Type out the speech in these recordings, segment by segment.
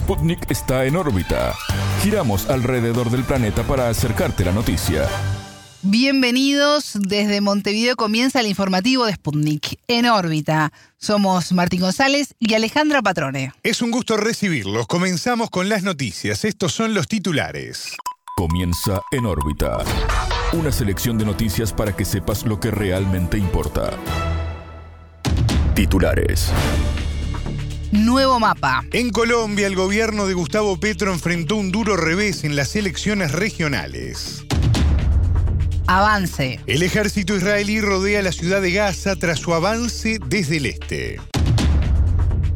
Sputnik está en órbita. Giramos alrededor del planeta para acercarte la noticia. Bienvenidos. Desde Montevideo comienza el informativo de Sputnik en órbita. Somos Martín González y Alejandra Patrone. Es un gusto recibirlos. Comenzamos con las noticias. Estos son los titulares. Comienza en órbita. Una selección de noticias para que sepas lo que realmente importa. Titulares. Nuevo mapa. En Colombia, el gobierno de Gustavo Petro enfrentó un duro revés en las elecciones regionales. Avance. El ejército israelí rodea la ciudad de Gaza tras su avance desde el este.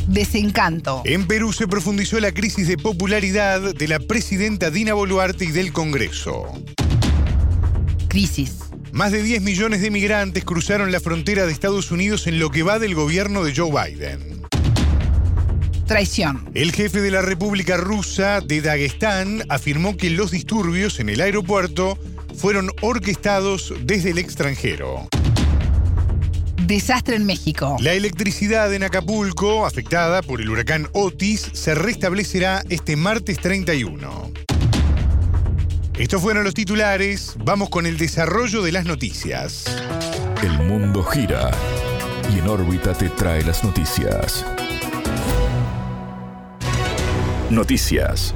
Desencanto. En Perú se profundizó la crisis de popularidad de la presidenta Dina Boluarte y del Congreso. Crisis. Más de 10 millones de migrantes cruzaron la frontera de Estados Unidos en lo que va del gobierno de Joe Biden. Traición. El jefe de la República Rusa de Dagestán afirmó que los disturbios en el aeropuerto fueron orquestados desde el extranjero. Desastre en México. La electricidad en Acapulco, afectada por el huracán Otis, se restablecerá este martes 31. Estos fueron los titulares. Vamos con el desarrollo de las noticias. El mundo gira y en órbita te trae las noticias. Noticias.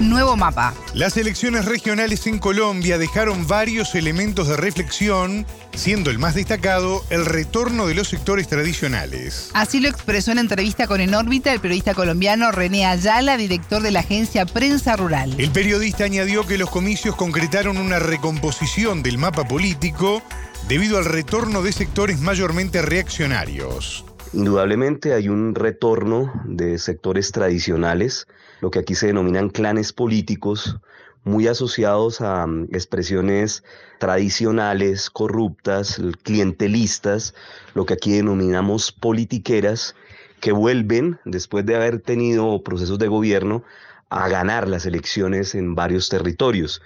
Nuevo mapa. Las elecciones regionales en Colombia dejaron varios elementos de reflexión, siendo el más destacado el retorno de los sectores tradicionales. Así lo expresó en entrevista con En órbita el periodista colombiano René Ayala, director de la agencia Prensa Rural. El periodista añadió que los comicios concretaron una recomposición del mapa político debido al retorno de sectores mayormente reaccionarios. Indudablemente hay un retorno de sectores tradicionales, lo que aquí se denominan clanes políticos, muy asociados a um, expresiones tradicionales, corruptas, clientelistas, lo que aquí denominamos politiqueras, que vuelven, después de haber tenido procesos de gobierno, a ganar las elecciones en varios territorios.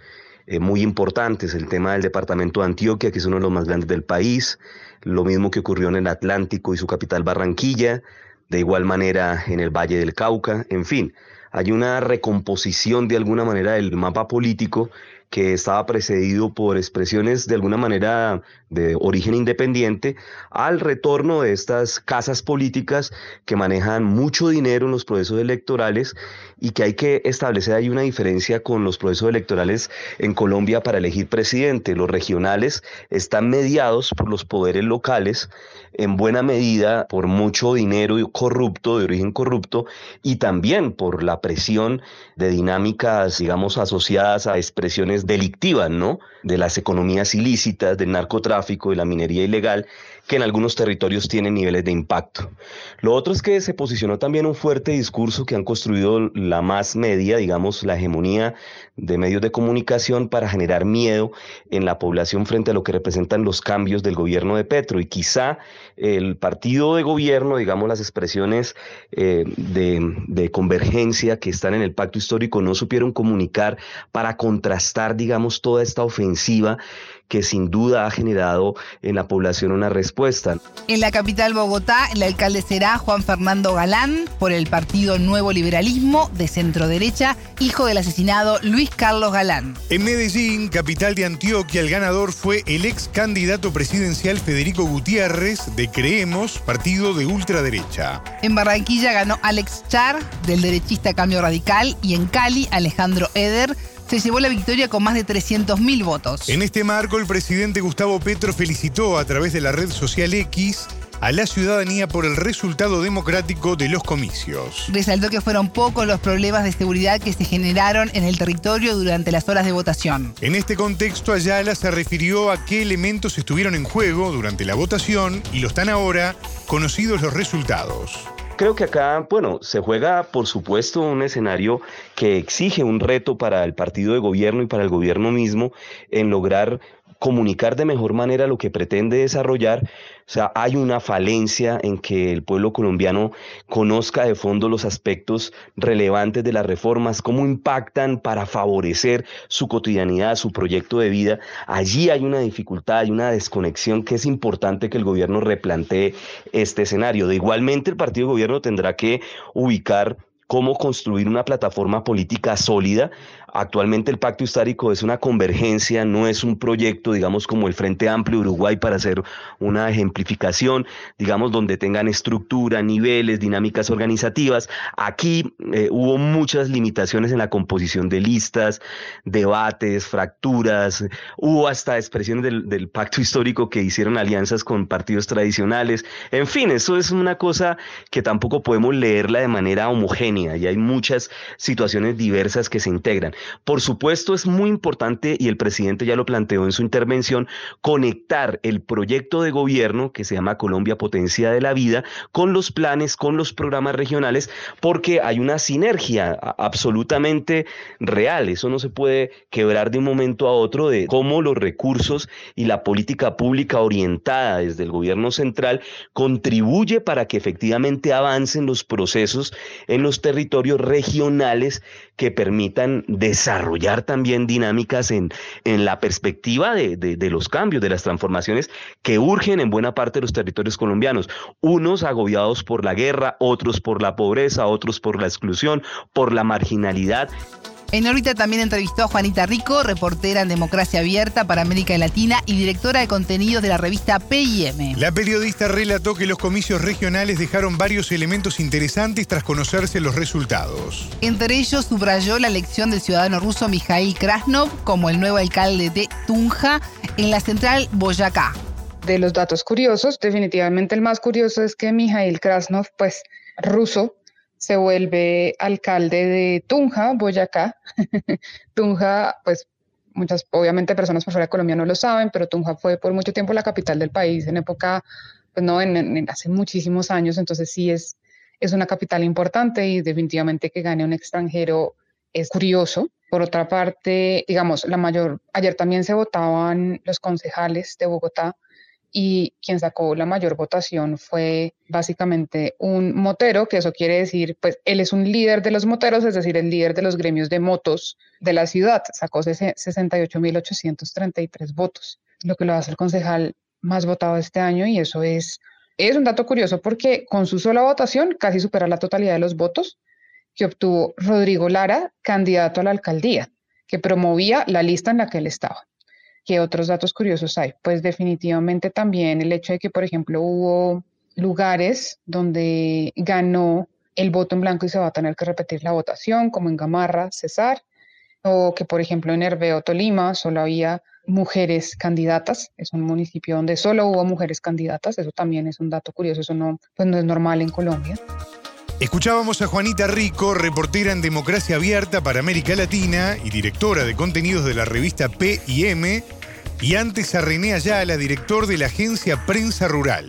Eh, muy importantes, el tema del departamento de Antioquia, que es uno de los más grandes del país, lo mismo que ocurrió en el Atlántico y su capital Barranquilla, de igual manera en el Valle del Cauca, en fin, hay una recomposición de alguna manera del mapa político que estaba precedido por expresiones de alguna manera de origen independiente, al retorno de estas casas políticas que manejan mucho dinero en los procesos electorales y que hay que establecer ahí una diferencia con los procesos electorales en Colombia para elegir presidente. Los regionales están mediados por los poderes locales, en buena medida por mucho dinero corrupto, de origen corrupto, y también por la presión de dinámicas, digamos, asociadas a expresiones delictivas, ¿no? De las economías ilícitas, del narcotráfico, de la minería ilegal, que en algunos territorios tienen niveles de impacto. Lo otro es que se posicionó también un fuerte discurso que han construido la más media, digamos, la hegemonía de medios de comunicación para generar miedo en la población frente a lo que representan los cambios del gobierno de Petro. Y quizá el partido de gobierno, digamos, las expresiones eh, de convergencia que están en el pacto histórico no supieron comunicar para contrastar, digamos, toda esta ofensiva que sin duda ha generado en la población una respuesta. En la capital Bogotá, el alcalde será Juan Fernando Galán por el partido Nuevo Liberalismo de centro derecha, hijo del asesinado Luis Carlos Galán. En Medellín, capital de Antioquia, el ganador fue el ex candidato presidencial Federico Gutiérrez de Creemos, partido de ultraderecha. En Barranquilla ganó Alex Char del derechista Cambio Radical y en Cali Alejandro Eder se llevó la victoria con más de 300.000 votos. En este marco, el presidente Gustavo Petro felicitó a través de la red social X a la ciudadanía por el resultado democrático de los comicios. Resaltó que fueron pocos los problemas de seguridad que se generaron en el territorio durante las horas de votación. En este contexto, Ayala se refirió a qué elementos estuvieron en juego durante la votación y lo están ahora conocidos los resultados. Creo que acá, bueno, se juega, por supuesto, un escenario que exige un reto para el partido de gobierno y para el gobierno mismo en lograr comunicar de mejor manera lo que pretende desarrollar. O sea, hay una falencia en que el pueblo colombiano conozca de fondo los aspectos relevantes de las reformas, cómo impactan para favorecer su cotidianidad, su proyecto de vida. Allí hay una dificultad, hay una desconexión que es importante que el gobierno replantee este escenario. De igualmente, el partido de gobierno tendrá que ubicar cómo construir una plataforma política sólida Actualmente el pacto histórico es una convergencia, no es un proyecto, digamos, como el Frente Amplio Uruguay para hacer una ejemplificación, digamos, donde tengan estructura, niveles, dinámicas organizativas. Aquí eh, hubo muchas limitaciones en la composición de listas, debates, fracturas, hubo hasta expresiones del, del pacto histórico que hicieron alianzas con partidos tradicionales. En fin, eso es una cosa que tampoco podemos leerla de manera homogénea y hay muchas situaciones diversas que se integran. Por supuesto, es muy importante, y el presidente ya lo planteó en su intervención, conectar el proyecto de gobierno que se llama Colombia Potencia de la Vida con los planes, con los programas regionales, porque hay una sinergia absolutamente real. Eso no se puede quebrar de un momento a otro de cómo los recursos y la política pública orientada desde el gobierno central contribuye para que efectivamente avancen los procesos en los territorios regionales que permitan desarrollar también dinámicas en, en la perspectiva de, de, los cambios, de las transformaciones que urgen en buena parte de los territorios colombianos. Unos agobiados por la guerra, otros por la pobreza, otros por la exclusión, por la marginalidad. En órbita también entrevistó a Juanita Rico, reportera en Democracia Abierta para América Latina y directora de contenidos de la revista PIM. La periodista relató que los comicios regionales dejaron varios elementos interesantes tras conocerse los resultados. Entre ellos subrayó la elección del ciudadano ruso Mikhail Krasnov como el nuevo alcalde de Tunja en la central Boyacá. De los datos curiosos, definitivamente el más curioso es que Mikhail Krasnov, pues ruso, se vuelve alcalde de Tunja, Boyacá. Tunja, pues muchas, obviamente personas por fuera de Colombia no lo saben, pero Tunja fue por mucho tiempo la capital del país en época, pues no, en, hace muchísimos años, entonces sí es, es una capital importante y definitivamente que gane un extranjero es curioso. Por otra parte, digamos, la mayor, ayer también se votaban los concejales de Bogotá y quien sacó la mayor votación fue básicamente un motero, que eso quiere decir, pues él es un líder de los moteros, es decir, el líder de los gremios de motos de la ciudad, sacó 68.833 votos, lo que lo hace el concejal más votado este año y eso es, es un dato curioso porque con su sola votación casi supera la totalidad de los votos que obtuvo Rodrigo Lara, candidato a la alcaldía, que promovía la lista en la que él estaba. ¿Qué otros datos curiosos hay? Pues definitivamente también el hecho de que, por ejemplo, hubo lugares donde ganó el voto en blanco y se va a tener que repetir la votación, como en Gamarra, Cesar, o que, por ejemplo, en Herbeo, Tolima, solo había mujeres candidatas. Es un municipio donde solo hubo mujeres candidatas. Eso también es un dato curioso. Eso no, pues no es normal en Colombia. Escuchábamos a Juanita Rico, reportera en Democracia Abierta para América Latina y directora de contenidos de la revista P&M, y antes a René Ayala, director de la agencia Prensa Rural.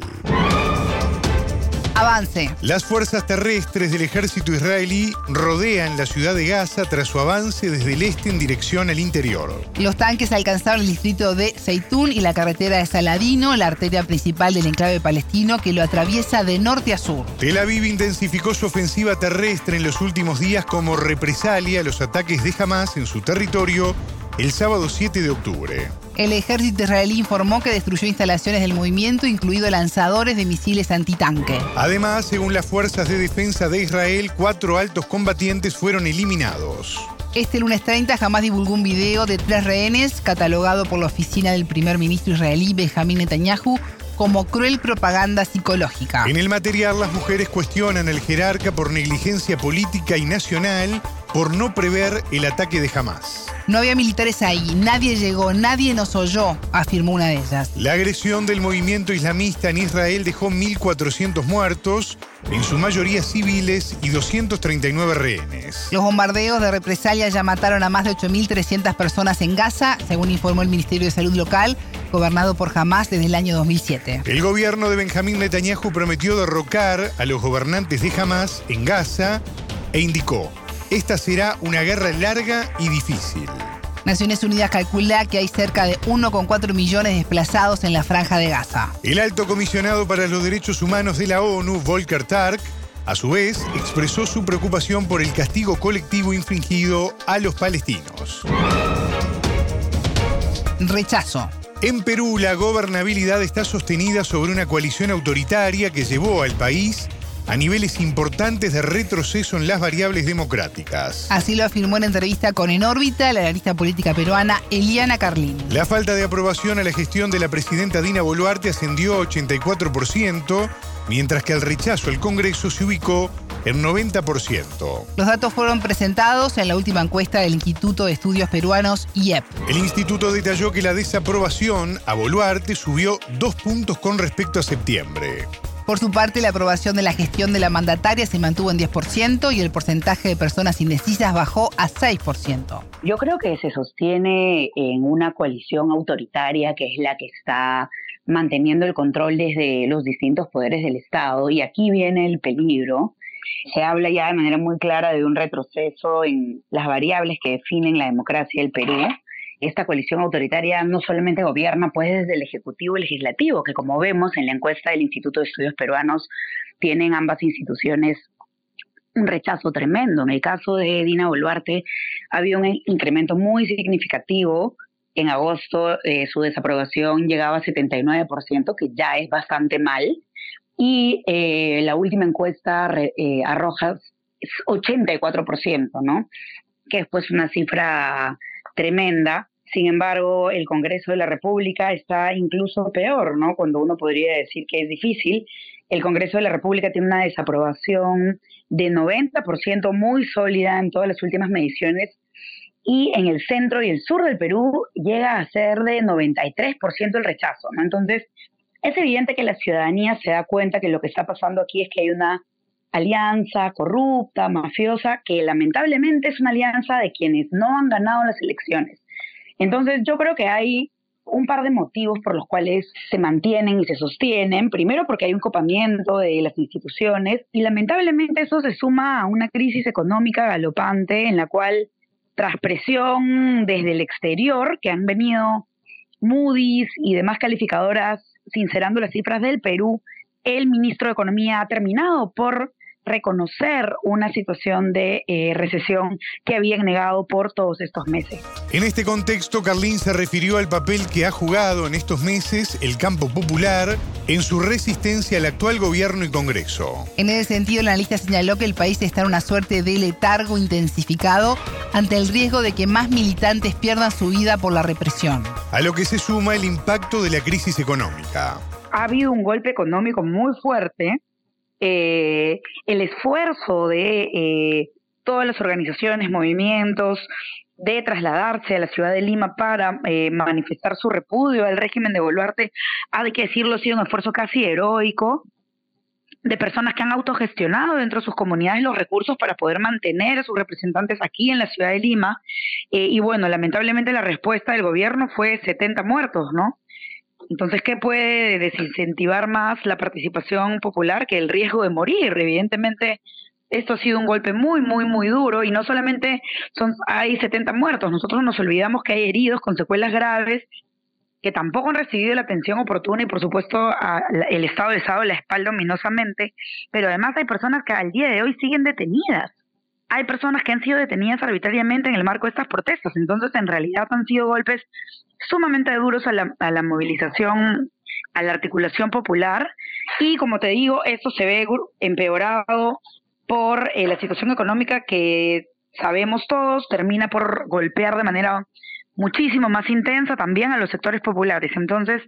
Avance. Las fuerzas terrestres del ejército israelí rodean la ciudad de Gaza tras su avance desde el este en dirección al interior. Los tanques alcanzaron el distrito de Zeitún y la carretera de Saladino, la arteria principal del enclave palestino que lo atraviesa de norte a sur. Tel Aviv intensificó su ofensiva terrestre en los últimos días como represalia a los ataques de Hamas en su territorio el sábado 7 de octubre. El ejército israelí informó que destruyó instalaciones del movimiento, incluido lanzadores de misiles antitanque. Además, según las fuerzas de defensa de Israel, cuatro altos combatientes fueron eliminados. Este lunes 30 jamás divulgó un video de tres rehenes, catalogado por la oficina del primer ministro israelí Benjamin Netanyahu como cruel propaganda psicológica. En el material, las mujeres cuestionan al jerarca por negligencia política y nacional por no prever el ataque de Hamas. No había militares ahí, nadie llegó, nadie nos oyó, afirmó una de ellas. La agresión del movimiento islamista en Israel dejó 1.400 muertos, en su mayoría civiles y 239 rehenes. Los bombardeos de represalia ya mataron a más de 8.300 personas en Gaza, según informó el Ministerio de Salud local, gobernado por Hamas desde el año 2007. El gobierno de Benjamín Netanyahu prometió derrocar a los gobernantes de Hamas en Gaza e indicó esta será una guerra larga y difícil. Naciones Unidas calcula que hay cerca de 1,4 millones de desplazados en la franja de Gaza. El alto comisionado para los derechos humanos de la ONU, Volker Tark, a su vez, expresó su preocupación por el castigo colectivo infringido a los palestinos. Rechazo. En Perú, la gobernabilidad está sostenida sobre una coalición autoritaria que llevó al país a niveles importantes de retroceso en las variables democráticas. Así lo afirmó en entrevista con En órbita la analista política peruana Eliana Carlín. La falta de aprobación a la gestión de la presidenta Dina Boluarte ascendió a 84%, mientras que el rechazo al Congreso se ubicó en 90%. Los datos fueron presentados en la última encuesta del Instituto de Estudios Peruanos IEP. El instituto detalló que la desaprobación a Boluarte subió dos puntos con respecto a septiembre. Por su parte, la aprobación de la gestión de la mandataria se mantuvo en 10% y el porcentaje de personas indecisas bajó a 6%. Yo creo que se sostiene en una coalición autoritaria que es la que está manteniendo el control desde los distintos poderes del Estado y aquí viene el peligro. Se habla ya de manera muy clara de un retroceso en las variables que definen la democracia del Perú esta coalición autoritaria no solamente gobierna pues desde el Ejecutivo y Legislativo, que como vemos en la encuesta del Instituto de Estudios Peruanos, tienen ambas instituciones un rechazo tremendo. En el caso de Dina Boluarte, había un incremento muy significativo. En agosto eh, su desaprobación llegaba a 79%, que ya es bastante mal. Y eh, la última encuesta eh, arroja 84%, ¿no? Que es pues una cifra tremenda. Sin embargo, el Congreso de la República está incluso peor, ¿no? Cuando uno podría decir que es difícil. El Congreso de la República tiene una desaprobación de 90% muy sólida en todas las últimas mediciones y en el centro y el sur del Perú llega a ser de 93% el rechazo, ¿no? Entonces, es evidente que la ciudadanía se da cuenta que lo que está pasando aquí es que hay una alianza corrupta, mafiosa, que lamentablemente es una alianza de quienes no han ganado las elecciones. Entonces yo creo que hay un par de motivos por los cuales se mantienen y se sostienen. Primero porque hay un copamiento de las instituciones y lamentablemente eso se suma a una crisis económica galopante en la cual tras presión desde el exterior que han venido Moody's y demás calificadoras sincerando las cifras del Perú, el ministro de Economía ha terminado por reconocer una situación de eh, recesión que habían negado por todos estos meses. En este contexto, Carlín se refirió al papel que ha jugado en estos meses el campo popular en su resistencia al actual gobierno y Congreso. En ese sentido, la analista señaló que el país está en una suerte de letargo intensificado ante el riesgo de que más militantes pierdan su vida por la represión. A lo que se suma el impacto de la crisis económica. Ha habido un golpe económico muy fuerte eh, el esfuerzo de eh, todas las organizaciones, movimientos, de trasladarse a la ciudad de Lima para eh, manifestar su repudio al régimen de Boluarte, hay que decirlo, ha sido un esfuerzo casi heroico de personas que han autogestionado dentro de sus comunidades los recursos para poder mantener a sus representantes aquí en la ciudad de Lima. y bueno, lamentablemente la respuesta del gobierno fue 70 muertos, ¿no? Entonces, ¿qué puede desincentivar más la participación popular que el riesgo de morir? Evidentemente, esto ha sido un golpe muy, muy, muy duro y no solamente son, hay 70 muertos, nosotros nos olvidamos que hay heridos con secuelas graves que tampoco han recibido la atención oportuna y por supuesto el Estado les ha dado la espalda ominosamente, pero además hay personas que al día de hoy siguen detenidas. Hay personas que han sido detenidas arbitrariamente en el marco de estas protestas, entonces en realidad han sido golpes sumamente duros a la, a la movilización, a la articulación popular. Y como te digo, esto se ve empeorado por eh, la situación económica que sabemos todos termina por golpear de manera muchísimo más intensa también a los sectores populares. Entonces,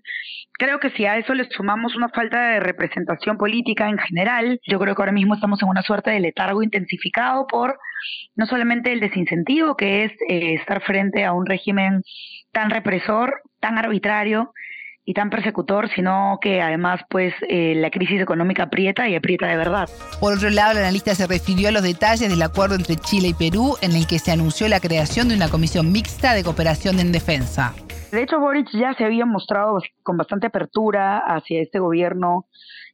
creo que si a eso le sumamos una falta de representación política en general, yo creo que ahora mismo estamos en una suerte de letargo intensificado por no solamente el desincentivo que es eh, estar frente a un régimen tan represor, tan arbitrario y tan persecutor, sino que además pues eh, la crisis económica aprieta y aprieta de verdad. Por otro lado, el analista se refirió a los detalles del acuerdo entre Chile y Perú en el que se anunció la creación de una comisión mixta de cooperación en defensa. De hecho, Boric ya se había mostrado con bastante apertura hacia este gobierno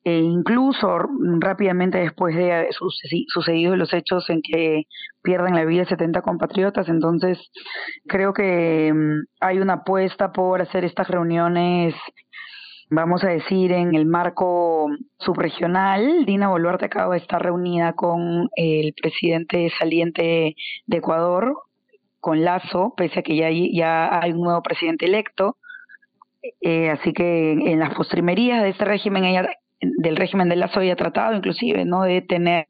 e incluso rápidamente después de sucedidos los hechos en que pierden la vida 70 compatriotas. Entonces, creo que mm, hay una apuesta por hacer estas reuniones vamos a decir, en el marco subregional, Dina Boluarte acaba de estar reunida con el presidente saliente de Ecuador, con Lazo, pese a que ya hay, ya hay un nuevo presidente electo. Eh, así que en las postrimerías de este régimen ella del régimen de Lazo había tratado inclusive no de tener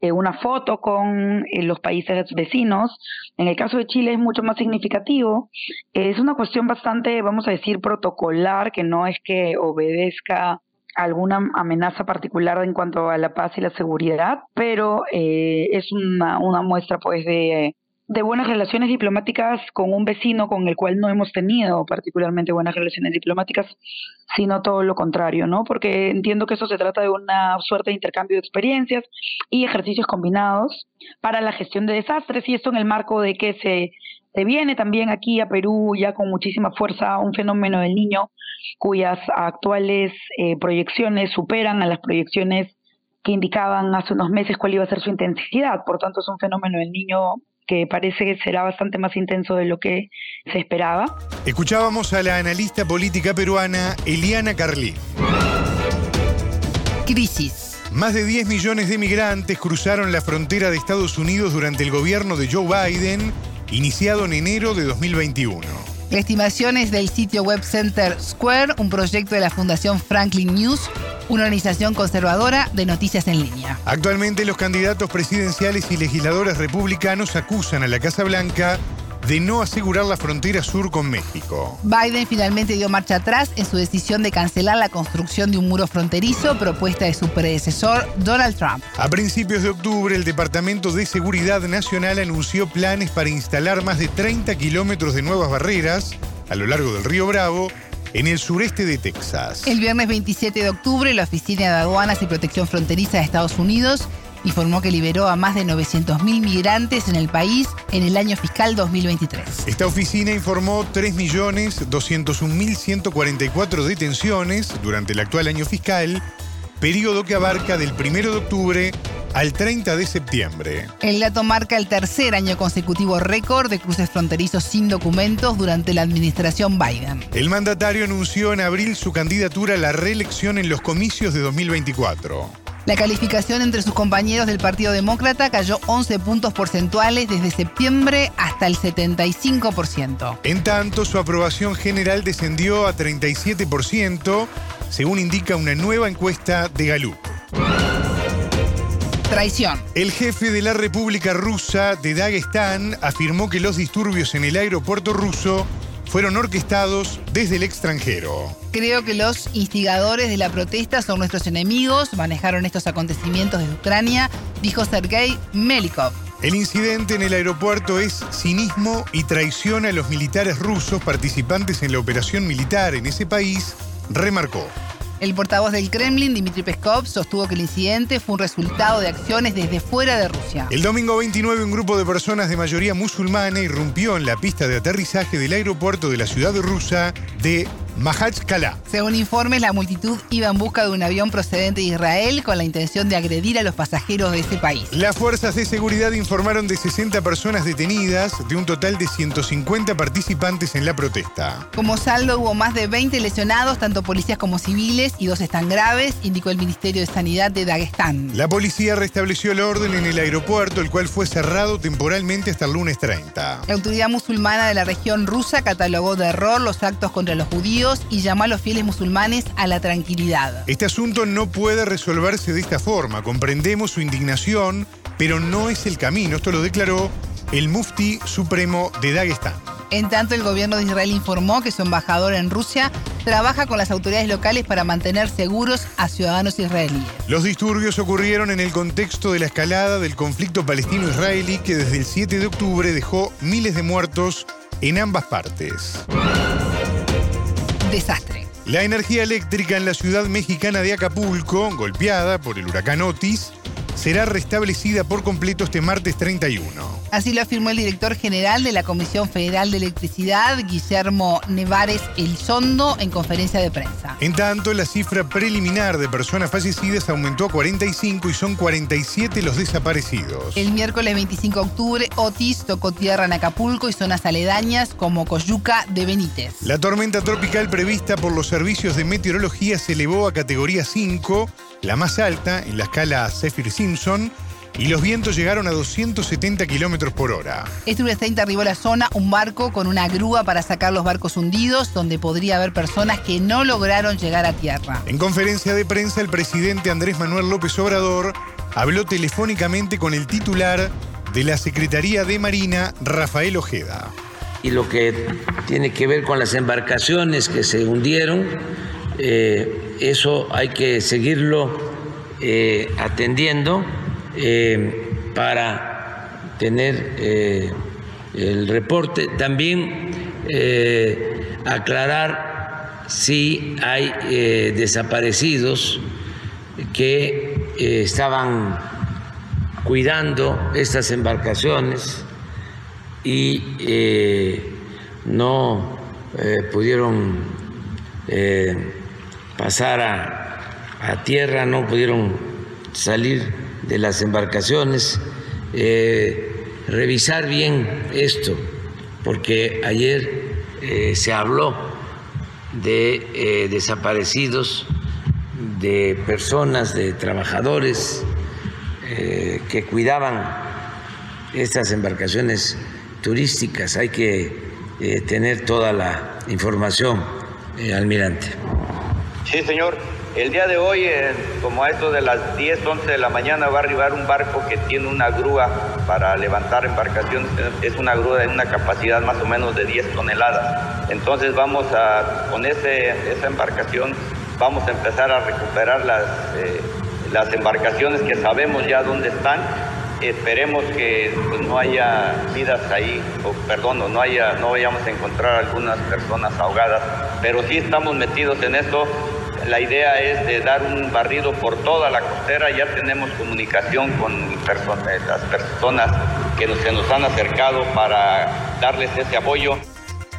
eh, una foto con eh, los países vecinos. En el caso de Chile es mucho más significativo. es una cuestión bastante, vamos a decir, protocolar, que no es que obedezca alguna amenaza particular en cuanto a la paz y la seguridad, pero eh, es una, una muestra pues de de buenas relaciones diplomáticas con un vecino con el cual no hemos tenido particularmente buenas relaciones diplomáticas, sino todo lo contrario, ¿no? Porque entiendo que eso se trata de una suerte de intercambio de experiencias y ejercicios combinados para la gestión de desastres y esto en el marco de que se, se viene también aquí a Perú ya con muchísima fuerza un fenómeno del niño cuyas actuales eh, proyecciones superan a las proyecciones que indicaban hace unos meses cuál iba a ser su intensidad. Por tanto, es un fenómeno del niño que parece que será bastante más intenso de lo que se esperaba. Escuchábamos a la analista política peruana Eliana Carlí. Crisis. Más de 10 millones de migrantes cruzaron la frontera de Estados Unidos durante el gobierno de Joe Biden, iniciado en enero de 2021. La estimación es del sitio web Center Square, un proyecto de la Fundación Franklin News, una organización conservadora de noticias en línea. Actualmente los candidatos presidenciales y legisladores republicanos acusan a la Casa Blanca de no asegurar la frontera sur con México. Biden finalmente dio marcha atrás en su decisión de cancelar la construcción de un muro fronterizo propuesta de su predecesor, Donald Trump. A principios de octubre, el Departamento de Seguridad Nacional anunció planes para instalar más de 30 kilómetros de nuevas barreras a lo largo del río Bravo en el sureste de Texas. El viernes 27 de octubre, la Oficina de Aduanas y Protección Fronteriza de Estados Unidos informó que liberó a más de 900.000 migrantes en el país en el año fiscal 2023. Esta oficina informó 3.201.144 detenciones durante el actual año fiscal, periodo que abarca del 1 de octubre al 30 de septiembre. El dato marca el tercer año consecutivo récord de cruces fronterizos sin documentos durante la administración Biden. El mandatario anunció en abril su candidatura a la reelección en los comicios de 2024. La calificación entre sus compañeros del Partido Demócrata cayó 11 puntos porcentuales desde septiembre hasta el 75%. En tanto, su aprobación general descendió a 37%, según indica una nueva encuesta de Gallup. Traición. El jefe de la República Rusa de Dagestán afirmó que los disturbios en el aeropuerto ruso fueron orquestados desde el extranjero. Creo que los instigadores de la protesta son nuestros enemigos, manejaron estos acontecimientos desde Ucrania, dijo Sergei Melikov. El incidente en el aeropuerto es cinismo y traición a los militares rusos participantes en la operación militar en ese país, remarcó. El portavoz del Kremlin, Dmitry Peskov, sostuvo que el incidente fue un resultado de acciones desde fuera de Rusia. El domingo 29, un grupo de personas de mayoría musulmana irrumpió en la pista de aterrizaje del aeropuerto de la ciudad rusa de Mahachkala. Según informes, la multitud iba en busca de un avión procedente de Israel con la intención de agredir a los pasajeros de ese país. Las fuerzas de seguridad informaron de 60 personas detenidas, de un total de 150 participantes en la protesta. Como saldo hubo más de 20 lesionados, tanto policías como civiles, y dos están graves, indicó el Ministerio de Sanidad de Dagestán. La policía restableció el orden en el aeropuerto, el cual fue cerrado temporalmente hasta el lunes 30. La autoridad musulmana de la región rusa catalogó de error los actos contra los judíos y llamó a los fieles musulmanes a la tranquilidad. Este asunto no puede resolverse de esta forma. Comprendemos su indignación, pero no es el camino. Esto lo declaró el mufti supremo de Dagestán. En tanto, el gobierno de Israel informó que su embajador en Rusia trabaja con las autoridades locales para mantener seguros a ciudadanos israelíes. Los disturbios ocurrieron en el contexto de la escalada del conflicto palestino-israelí que desde el 7 de octubre dejó miles de muertos en ambas partes desastre. La energía eléctrica en la ciudad mexicana de Acapulco, golpeada por el huracán Otis, será restablecida por completo este martes 31. Así lo afirmó el director general de la Comisión Federal de Electricidad, Guillermo Nevares Elizondo, en conferencia de prensa. En tanto, la cifra preliminar de personas fallecidas aumentó a 45 y son 47 los desaparecidos. El miércoles 25 de octubre, Otis tocó tierra en Acapulco y zonas aledañas como Coyuca de Benítez. La tormenta tropical prevista por los servicios de meteorología se elevó a categoría 5, la más alta en la escala Saffir-Simpson, y los vientos llegaron a 270 kilómetros por hora. Este 30 arribó a la zona un barco con una grúa para sacar los barcos hundidos, donde podría haber personas que no lograron llegar a tierra. En conferencia de prensa, el presidente Andrés Manuel López Obrador habló telefónicamente con el titular de la Secretaría de Marina, Rafael Ojeda. Y lo que tiene que ver con las embarcaciones que se hundieron, eh, eso hay que seguirlo eh, atendiendo eh, para tener el reporte. También aclarar si hay desaparecidos que estaban cuidando estas embarcaciones y no pudieron pasar a, tierra, no pudieron salir de las embarcaciones, revisar bien esto, porque ayer se habló de desaparecidos, de personas, de trabajadores que cuidaban estas embarcaciones turísticas. Hay que eh, tener toda la información, eh, almirante. Sí, señor. El día de hoy, eh, como a esto de las 10, 11 de la mañana, va a arribar un barco que tiene una grúa para levantar embarcaciones. Es una grúa de una capacidad más o menos de 10 toneladas. Entonces vamos a, con ese, esa embarcación, vamos a empezar a recuperar las, las embarcaciones que sabemos ya dónde están Esperemos que pues, no haya vidas ahí, o perdón, no, haya, no vayamos a encontrar algunas personas ahogadas, pero sí estamos metidos en esto. La idea es de dar un barrido por toda la costera. Ya tenemos comunicación con las personas que se nos han acercado para darles ese apoyo.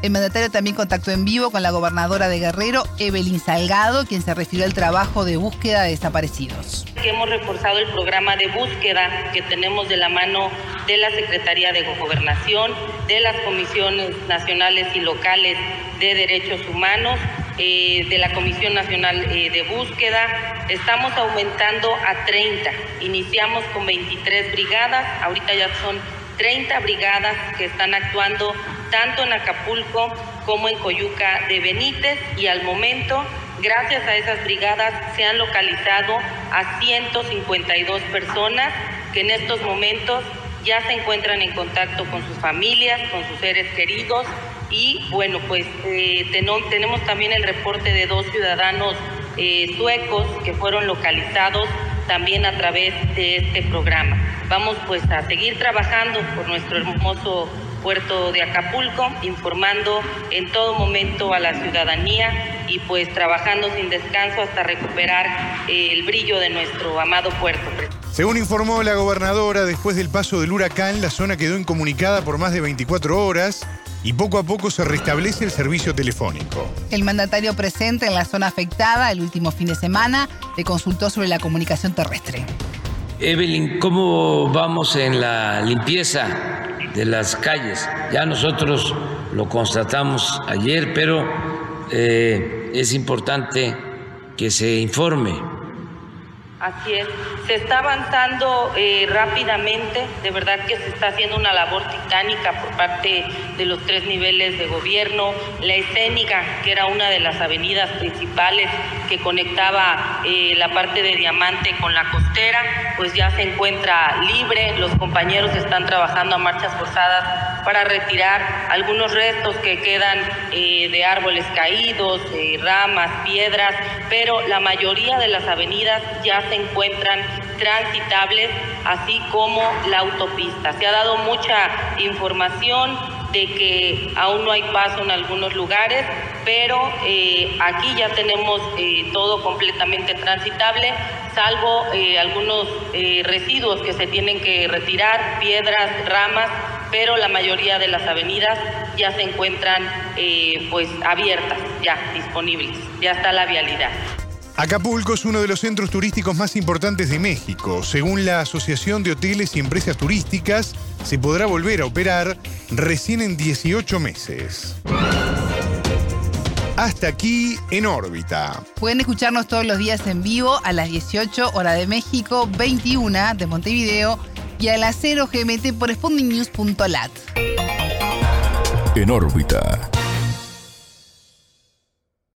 El mandatario también contactó en vivo con la gobernadora de Guerrero, Evelyn Salgado, quien se refirió al trabajo de búsqueda de desaparecidos. Hemos reforzado el programa de búsqueda que tenemos de la mano de la Secretaría de Gobernación, de las comisiones nacionales y locales de derechos humanos, eh, de la Comisión Nacional eh, de Búsqueda. Estamos aumentando a 30. Iniciamos con 23 brigadas, ahorita ya son 30 brigadas que están actuando tanto en Acapulco como en Coyuca de Benítez y al momento, gracias a esas brigadas, se han localizado a 152 personas que en estos momentos ya se encuentran en contacto con sus familias, con sus seres queridos y bueno, pues eh, tenemos también el reporte de dos ciudadanos eh, suecos que fueron localizados también a través de este programa. Vamos pues a seguir trabajando por nuestro hermoso puerto de Acapulco, informando en todo momento a la ciudadanía y pues trabajando sin descanso hasta recuperar eh, el brillo de nuestro amado puerto. Según informó la gobernadora, después del paso del huracán, la zona quedó incomunicada por más de 24 horas y poco a poco se restablece el servicio telefónico. El mandatario presente en la zona afectada el último fin de semana le consultó sobre la comunicación terrestre. Evelyn, ¿cómo vamos en la limpieza de las calles? Ya nosotros lo constatamos ayer, pero eh, es importante que se informe Así es, se está avanzando eh, rápidamente, de verdad que se está haciendo una labor titánica por parte de los tres niveles de gobierno. La escénica, que era una de las avenidas principales que conectaba eh, la parte de Diamante con la costera, pues ya se encuentra libre. Los compañeros están trabajando a marchas forzadas para retirar algunos restos que quedan eh, de árboles caídos, ramas, piedras, pero la mayoría de las avenidas ya se encuentran transitables, así como la autopista. Se ha dado mucha información de que aún no hay paso en algunos lugares, pero eh, aquí ya tenemos eh, todo completamente transitable, salvo algunos residuos que se tienen que retirar, piedras, ramas, pero la mayoría de las avenidas ya se encuentran pues abiertas, ya disponibles, ya está la vialidad. Acapulco es uno de los centros turísticos más importantes de México. Según la Asociación de Hoteles y Empresas Turísticas, se podrá volver a operar recién en 18 meses. Hasta aquí en órbita. Pueden escucharnos todos los días en vivo a las 18 hora de México, 21 de Montevideo y a las 0 GMT por spondingnews.lat. En órbita.